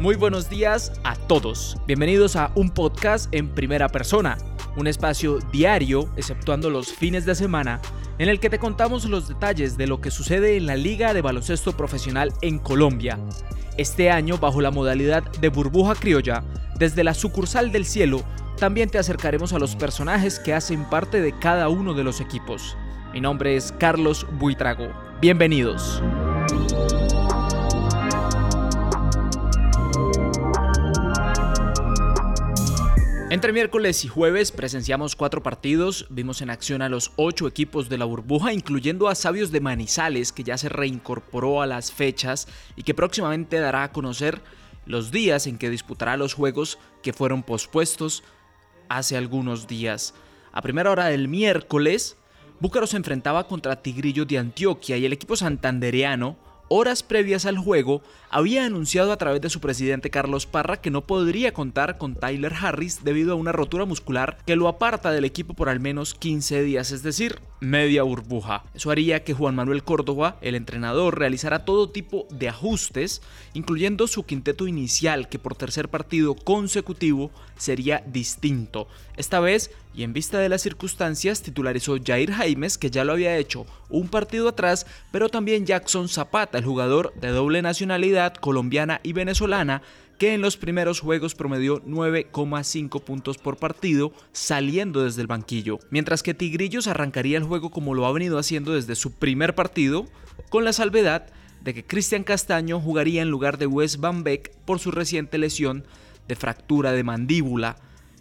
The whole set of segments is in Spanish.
Muy buenos días a todos. Bienvenidos a un podcast en primera persona, un espacio diario, exceptuando los fines de semana, en el que te contamos los detalles de lo que sucede en la Liga de Baloncesto Profesional en Colombia. Este año, bajo la modalidad de burbuja criolla, desde la sucursal del cielo, también te acercaremos a los personajes que hacen parte de cada uno de los equipos. Mi nombre es Carlos Buitrago. Bienvenidos. Entre miércoles y jueves presenciamos cuatro partidos, vimos en acción a los ocho equipos de la burbuja, incluyendo a Sabios de Manizales, que ya se reincorporó a las fechas y que próximamente dará a conocer los días en que disputará los juegos que fueron pospuestos hace algunos días. A primera hora del miércoles, Búcaro se enfrentaba contra Tigrillo de Antioquia y el equipo santandereano horas previas al juego, había anunciado a través de su presidente Carlos Parra que no podría contar con Tyler Harris debido a una rotura muscular que lo aparta del equipo por al menos 15 días, es decir, media burbuja. Eso haría que Juan Manuel Córdoba, el entrenador, realizara todo tipo de ajustes, incluyendo su quinteto inicial que por tercer partido consecutivo sería distinto. Esta vez, y en vista de las circunstancias, titularizó Jair Jaimes, que ya lo había hecho un partido atrás, pero también Jackson Zapata, el jugador de doble nacionalidad colombiana y venezolana, que en los primeros juegos promedió 9,5 puntos por partido saliendo desde el banquillo, mientras que Tigrillos arrancaría el juego como lo ha venido haciendo desde su primer partido, con la salvedad de que Cristian Castaño jugaría en lugar de Wes Van Beek por su reciente lesión de fractura de mandíbula.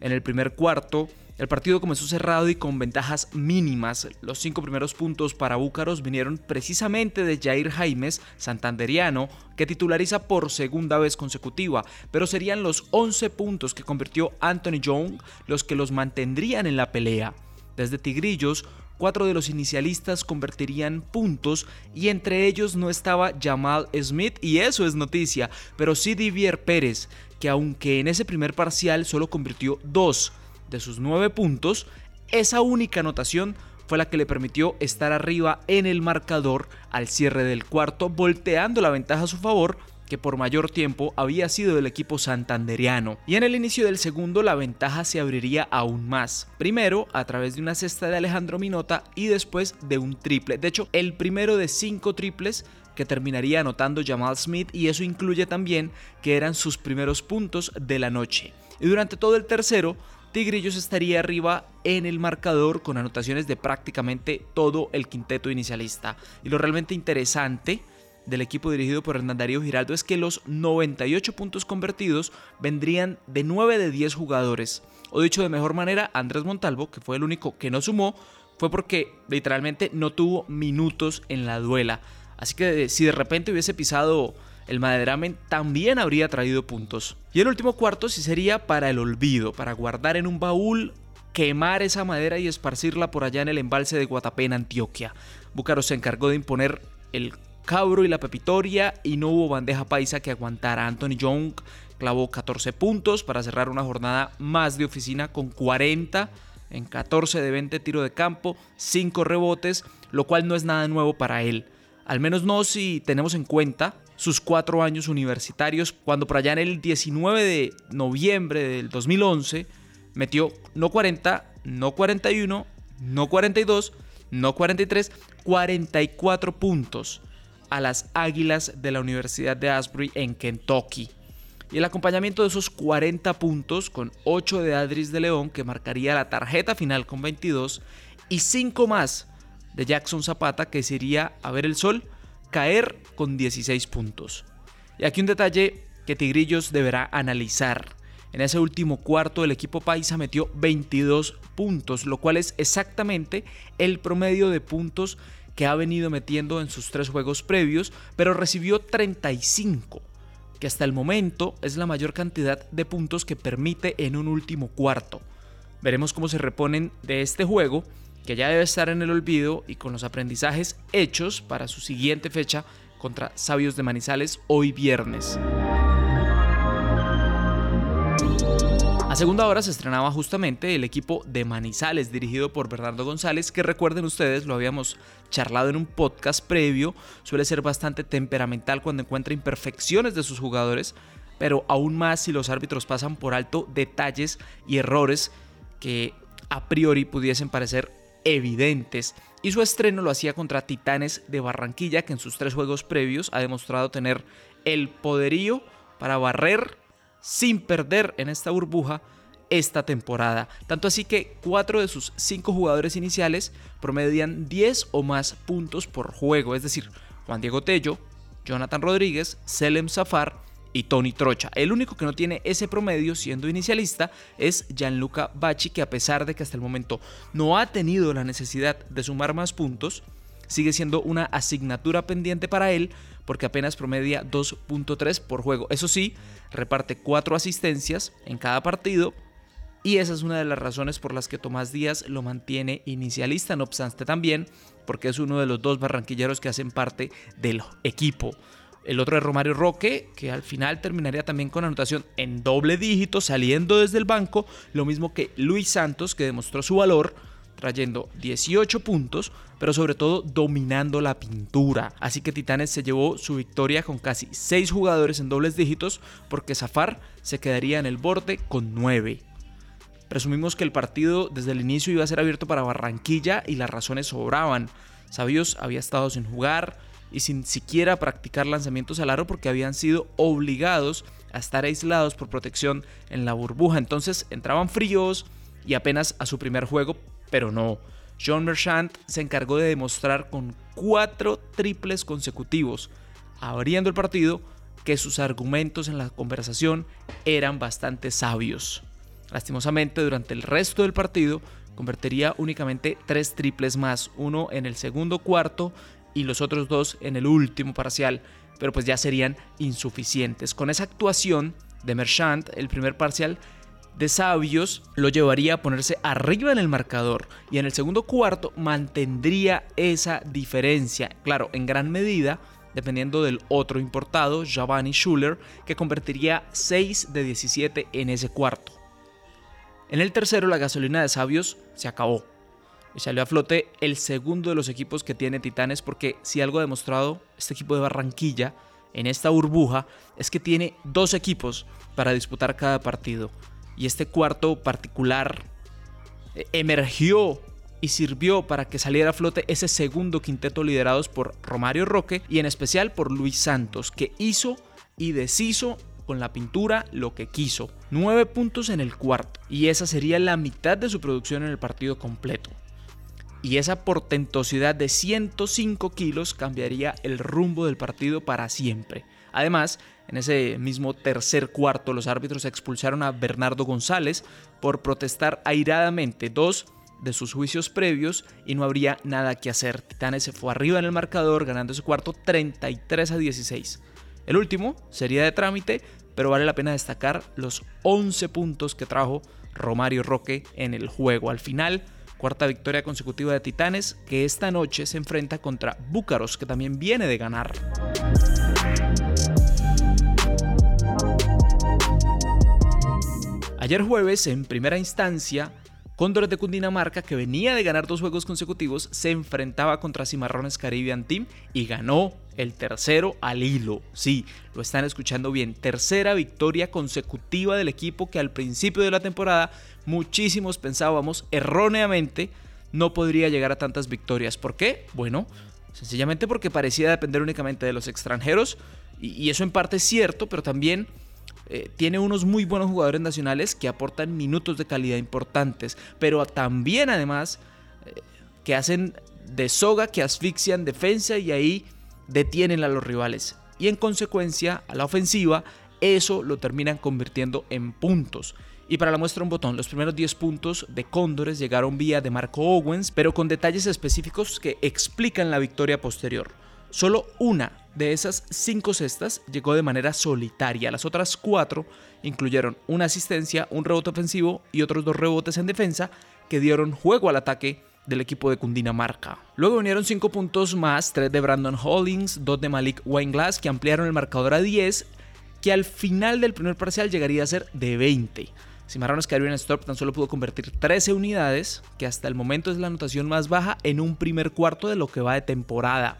En el primer cuarto, el partido comenzó cerrado y con ventajas mínimas. Los cinco primeros puntos para Búcaros vinieron precisamente de Jair Jaimes, santanderiano, que titulariza por segunda vez consecutiva, pero serían los 11 puntos que convirtió Anthony Young los que los mantendrían en la pelea. Desde Tigrillos, cuatro de los inicialistas convertirían puntos y entre ellos no estaba Jamal Smith y eso es noticia, pero sí Divier Pérez, que aunque en ese primer parcial solo convirtió dos, de sus nueve puntos, esa única anotación fue la que le permitió estar arriba en el marcador al cierre del cuarto, volteando la ventaja a su favor que por mayor tiempo había sido del equipo santanderiano. Y en el inicio del segundo la ventaja se abriría aún más. Primero a través de una cesta de Alejandro Minota y después de un triple. De hecho, el primero de cinco triples que terminaría anotando Jamal Smith y eso incluye también que eran sus primeros puntos de la noche. Y durante todo el tercero Tigrillos estaría arriba en el marcador con anotaciones de prácticamente todo el quinteto inicialista. Y lo realmente interesante del equipo dirigido por Hernán Darío Giraldo es que los 98 puntos convertidos vendrían de 9 de 10 jugadores. O dicho de mejor manera, Andrés Montalvo, que fue el único que no sumó, fue porque literalmente no tuvo minutos en la duela. Así que si de repente hubiese pisado el Maderamen también habría traído puntos. Y el último cuarto sí sería para el olvido, para guardar en un baúl, quemar esa madera y esparcirla por allá en el embalse de Guatapé en Antioquia. Búcaro se encargó de imponer el cabro y la pepitoria y no hubo bandeja paisa que aguantara. Anthony Young clavó 14 puntos para cerrar una jornada más de oficina con 40 en 14 de 20 tiro de campo, 5 rebotes, lo cual no es nada nuevo para él. Al menos no si tenemos en cuenta sus cuatro años universitarios, cuando por allá en el 19 de noviembre del 2011 metió no 40, no 41, no 42, no 43, 44 puntos a las Águilas de la Universidad de Asbury en Kentucky. Y el acompañamiento de esos 40 puntos con 8 de Adris de León que marcaría la tarjeta final con 22 y 5 más de Jackson Zapata que sería a ver el sol caer con 16 puntos. Y aquí un detalle que Tigrillos deberá analizar. En ese último cuarto el equipo paisa metió 22 puntos, lo cual es exactamente el promedio de puntos que ha venido metiendo en sus tres juegos previos, pero recibió 35, que hasta el momento es la mayor cantidad de puntos que permite en un último cuarto. Veremos cómo se reponen de este juego que ya debe estar en el olvido y con los aprendizajes hechos para su siguiente fecha contra Sabios de Manizales hoy viernes. A segunda hora se estrenaba justamente el equipo de Manizales dirigido por Bernardo González, que recuerden ustedes, lo habíamos charlado en un podcast previo, suele ser bastante temperamental cuando encuentra imperfecciones de sus jugadores, pero aún más si los árbitros pasan por alto detalles y errores que a priori pudiesen parecer evidentes. Y su estreno lo hacía contra Titanes de Barranquilla, que en sus tres juegos previos ha demostrado tener el poderío para barrer sin perder en esta burbuja esta temporada. Tanto así que cuatro de sus cinco jugadores iniciales promedian 10 o más puntos por juego, es decir, Juan Diego Tello, Jonathan Rodríguez, Selem Zafar y Tony Trocha. El único que no tiene ese promedio siendo inicialista es Gianluca Bacci, que a pesar de que hasta el momento no ha tenido la necesidad de sumar más puntos, sigue siendo una asignatura pendiente para él porque apenas promedia 2.3 por juego. Eso sí, reparte 4 asistencias en cada partido y esa es una de las razones por las que Tomás Díaz lo mantiene inicialista, no obstante también porque es uno de los dos barranquilleros que hacen parte del equipo. El otro es Romario Roque, que al final terminaría también con anotación en doble dígito, saliendo desde el banco, lo mismo que Luis Santos, que demostró su valor, trayendo 18 puntos, pero sobre todo dominando la pintura. Así que Titanes se llevó su victoria con casi 6 jugadores en dobles dígitos, porque Zafar se quedaría en el borde con 9. Presumimos que el partido desde el inicio iba a ser abierto para Barranquilla y las razones sobraban. Sabios había estado sin jugar, y sin siquiera practicar lanzamientos al aro porque habían sido obligados a estar aislados por protección en la burbuja. Entonces entraban fríos y apenas a su primer juego, pero no. John Merchant se encargó de demostrar con cuatro triples consecutivos, abriendo el partido, que sus argumentos en la conversación eran bastante sabios. Lastimosamente, durante el resto del partido, convertiría únicamente tres triples más, uno en el segundo cuarto y los otros dos en el último parcial, pero pues ya serían insuficientes. Con esa actuación de Merchant, el primer parcial de Sabios lo llevaría a ponerse arriba en el marcador y en el segundo cuarto mantendría esa diferencia, claro, en gran medida dependiendo del otro importado, Giovanni Schuller, que convertiría 6 de 17 en ese cuarto. En el tercero la gasolina de Sabios se acabó y salió a flote el segundo de los equipos que tiene Titanes porque si algo ha demostrado este equipo de Barranquilla en esta burbuja es que tiene dos equipos para disputar cada partido. Y este cuarto particular eh, emergió y sirvió para que saliera a flote ese segundo quinteto liderados por Romario Roque y en especial por Luis Santos que hizo y deshizo con la pintura lo que quiso. Nueve puntos en el cuarto. Y esa sería la mitad de su producción en el partido completo y esa portentosidad de 105 kilos cambiaría el rumbo del partido para siempre. Además, en ese mismo tercer cuarto los árbitros expulsaron a Bernardo González por protestar airadamente dos de sus juicios previos y no habría nada que hacer. Titanes se fue arriba en el marcador ganando ese cuarto 33 a 16. El último sería de trámite, pero vale la pena destacar los 11 puntos que trajo Romario Roque en el juego. Al final, cuarta victoria consecutiva de Titanes, que esta noche se enfrenta contra Búcaros, que también viene de ganar. Ayer jueves, en primera instancia, Cóndores de Cundinamarca, que venía de ganar dos juegos consecutivos, se enfrentaba contra Cimarrones Caribbean Team y ganó el tercero al hilo. Sí, lo están escuchando bien. Tercera victoria consecutiva del equipo que al principio de la temporada muchísimos pensábamos erróneamente no podría llegar a tantas victorias. ¿Por qué? Bueno, sencillamente porque parecía depender únicamente de los extranjeros y, eso en parte es cierto, pero también eh, tiene unos muy buenos jugadores nacionales que aportan minutos de calidad importantes, pero también además eh, que hacen de soga, que asfixian defensa y ahí detienen a los rivales. Y en consecuencia, a la ofensiva, eso lo terminan convirtiendo en puntos. Y para la muestra un botón, los primeros 10 puntos de Cóndores llegaron vía de Marco Owens, pero con detalles específicos que explican la victoria posterior. Solo una de esas cinco cestas llegó de manera solitaria. Las otras cuatro incluyeron una asistencia, un rebote ofensivo y otros dos rebotes en defensa que dieron juego al ataque del equipo de Cundinamarca. Luego vinieron cinco puntos más, tres de Brandon Hollings, dos de Malik Wineglass que ampliaron el marcador a 10, que al final del primer parcial llegaría a ser de 20. Cimarrones Caribbean Storm tan solo pudo convertir 13 unidades, que hasta el momento es la anotación más baja en un primer cuarto de lo que va de temporada.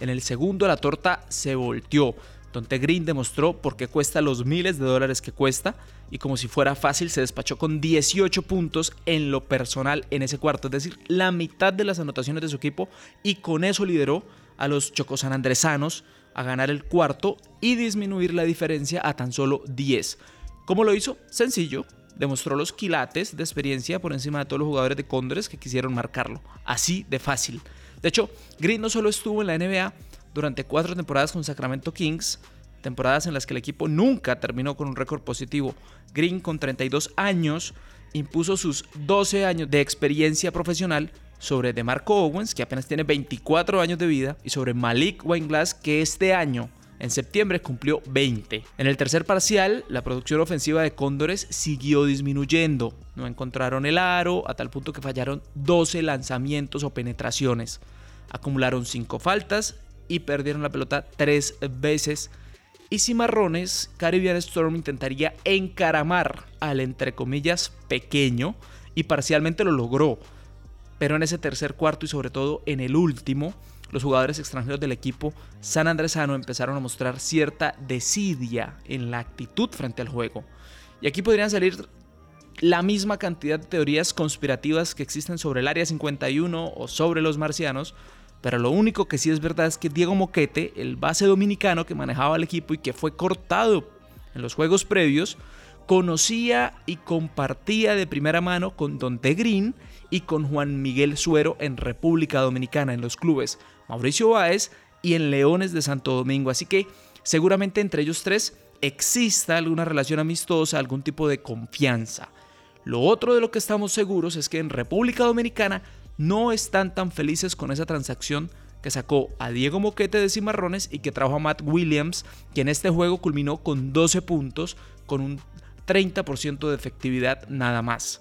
En el segundo la torta se volteó. Donde Green demostró por qué cuesta los miles de dólares que cuesta y como si fuera fácil se despachó con 18 puntos en lo personal en ese cuarto, es decir, la mitad de las anotaciones de su equipo y con eso lideró a los chocosanandresanos a ganar el cuarto y disminuir la diferencia a tan solo 10. ¿Cómo lo hizo? Sencillo, demostró los quilates de experiencia por encima de todos los jugadores de Cóndores que quisieron marcarlo, así de fácil. De hecho, Green no solo estuvo en la NBA, durante cuatro temporadas con Sacramento Kings, temporadas en las que el equipo nunca terminó con un récord positivo. Green, con 32 años, impuso sus 12 años de experiencia profesional sobre DeMarco Owens, que apenas tiene 24 años de vida, y sobre Malik Wineglass, que este año, en septiembre, cumplió 20. En el tercer parcial, la producción ofensiva de Cóndores siguió disminuyendo. No encontraron el aro, a tal punto que fallaron 12 lanzamientos o penetraciones. Acumularon 5 faltas y perdieron la pelota tres veces. Y Cimarrones, Caribbean Storm intentaría encaramar al entre comillas pequeño y parcialmente lo logró. Pero en ese tercer cuarto y sobre todo en el último, los jugadores extranjeros del equipo San Andresano empezaron a mostrar cierta desidia en la actitud frente al juego. Y aquí podrían salir la misma cantidad de teorías conspirativas que existen sobre el Área 51 o sobre los marcianos, pero lo único que sí es verdad es que Diego Moquete, el base dominicano que manejaba el equipo y que fue cortado en los juegos previos, conocía y compartía de primera mano con Don Green y con Juan Miguel Suero en República Dominicana, en los clubes Mauricio Báez y en Leones de Santo Domingo. Así que seguramente entre ellos tres exista alguna relación amistosa, algún tipo de confianza. Lo otro de lo que estamos seguros es que en República Dominicana no están tan felices con esa transacción que sacó a Diego Moquete de Cimarrones y que trajo a Matt Williams, que en este juego culminó con 12 puntos, con un 30% de efectividad nada más.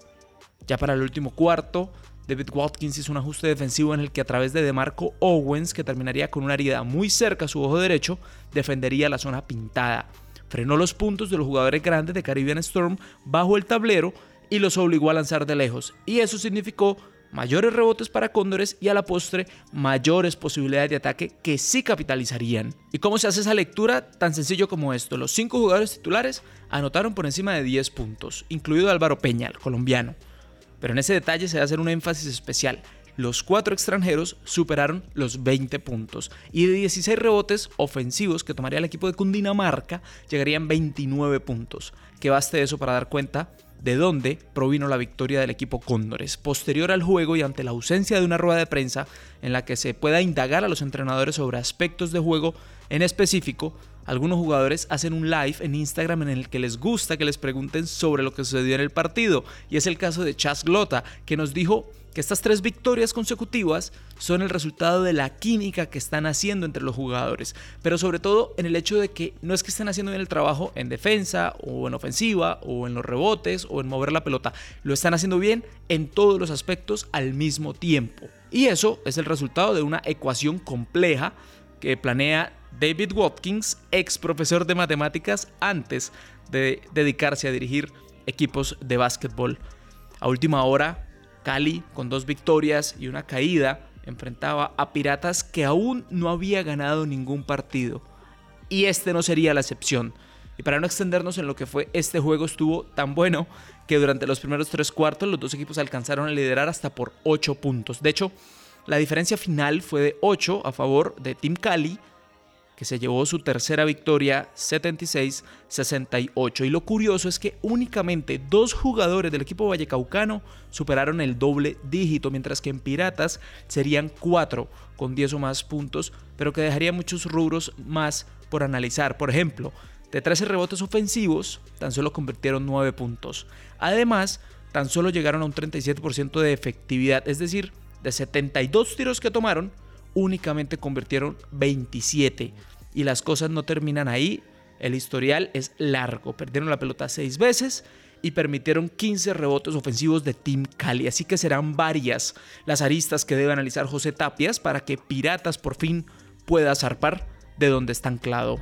Ya para el último cuarto, David Watkins hizo un ajuste defensivo en el que a través de DeMarco Owens, que terminaría con una herida muy cerca a su ojo derecho, defendería la zona pintada. Frenó los puntos de los jugadores grandes de Caribbean Storm bajo el tablero y los obligó a lanzar de lejos. Y eso significó mayores rebotes para Cóndores y a la postre mayores posibilidades de ataque que sí capitalizarían. ¿Y cómo se hace esa lectura? Tan sencillo como esto. Los cinco jugadores titulares anotaron por encima de 10 puntos, incluido Álvaro Peña, el colombiano. Pero en ese detalle se va a hacer un énfasis especial. Los cuatro extranjeros superaron los 20 puntos y de 16 rebotes ofensivos que tomaría el equipo de Cundinamarca llegarían 29 puntos. Que baste eso para dar cuenta de dónde provino la victoria del equipo Cóndores. Posterior al juego y ante la ausencia de una rueda de prensa en la que se pueda indagar a los entrenadores sobre aspectos de juego en específico, algunos jugadores hacen un live en Instagram en el que les gusta que les pregunten sobre lo que sucedió en el partido. Y es el caso de Chas Glota, que nos dijo que estas tres victorias consecutivas son el resultado de la química que están haciendo entre los jugadores, pero sobre todo en el hecho de que no es que estén haciendo bien el trabajo en defensa o en ofensiva o en los rebotes o en mover la pelota, lo están haciendo bien en todos los aspectos al mismo tiempo. Y eso es el resultado de una ecuación compleja que planea David Watkins, ex profesor de matemáticas antes de dedicarse a dirigir equipos de básquetbol. A última hora, Cali, con dos victorias y una caída, enfrentaba a Piratas que aún no había ganado ningún partido. Y este no sería la excepción. Y para no extendernos en lo que fue este juego, estuvo tan bueno que durante los primeros tres cuartos los dos equipos alcanzaron a liderar hasta por 8 puntos. De hecho, la diferencia final fue de 8 a favor de Team Cali que se llevó su tercera victoria 76-68. Y lo curioso es que únicamente dos jugadores del equipo vallecaucano superaron el doble dígito, mientras que en Piratas serían cuatro con 10 o más puntos, pero que dejaría muchos rubros más por analizar. Por ejemplo, de 13 rebotes ofensivos, tan solo convirtieron 9 puntos. Además, tan solo llegaron a un 37% de efectividad, es decir, de 72 tiros que tomaron, únicamente convirtieron 27. Y las cosas no terminan ahí. El historial es largo. Perdieron la pelota seis veces y permitieron 15 rebotes ofensivos de Team Cali. Así que serán varias las aristas que debe analizar José Tapias para que Piratas por fin pueda zarpar de donde está anclado.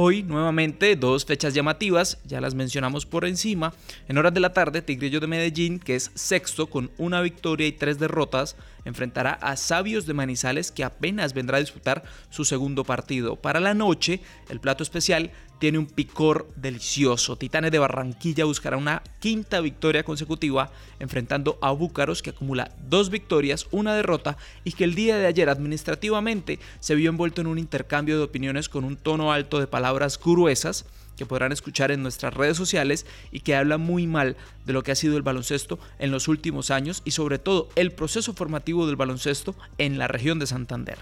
Hoy, nuevamente, dos fechas llamativas, ya las mencionamos por encima. En horas de la tarde, Tigrillo de Medellín, que es sexto con una victoria y tres derrotas, enfrentará a Sabios de Manizales, que apenas vendrá a disputar su segundo partido. Para la noche, el plato especial tiene un picor delicioso. Titanes de Barranquilla buscará una quinta victoria consecutiva enfrentando a Búcaros que acumula dos victorias, una derrota y que el día de ayer administrativamente se vio envuelto en un intercambio de opiniones con un tono alto de palabras gruesas que podrán escuchar en nuestras redes sociales y que habla muy mal de lo que ha sido el baloncesto en los últimos años y sobre todo el proceso formativo del baloncesto en la región de Santander.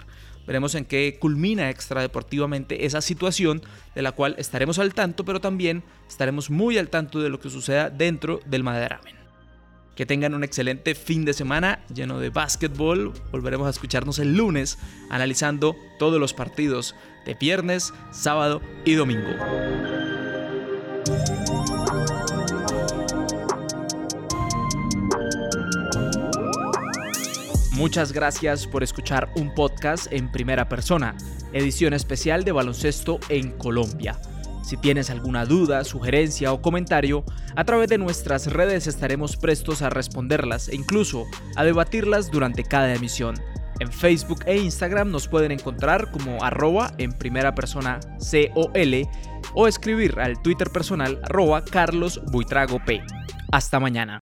Veremos en qué culmina extradeportivamente esa situación de la cual estaremos al tanto, pero también estaremos muy al tanto de lo que suceda dentro del Maderamen. Que tengan un excelente fin de semana lleno de básquetbol. Volveremos a escucharnos el lunes analizando todos los partidos de viernes, sábado y domingo. Muchas gracias por escuchar un podcast en primera persona, edición especial de baloncesto en Colombia. Si tienes alguna duda, sugerencia o comentario, a través de nuestras redes estaremos prestos a responderlas e incluso a debatirlas durante cada emisión. En Facebook e Instagram nos pueden encontrar como arroba en primera persona COL o escribir al Twitter personal arroba Carlos Buitrago P. Hasta mañana.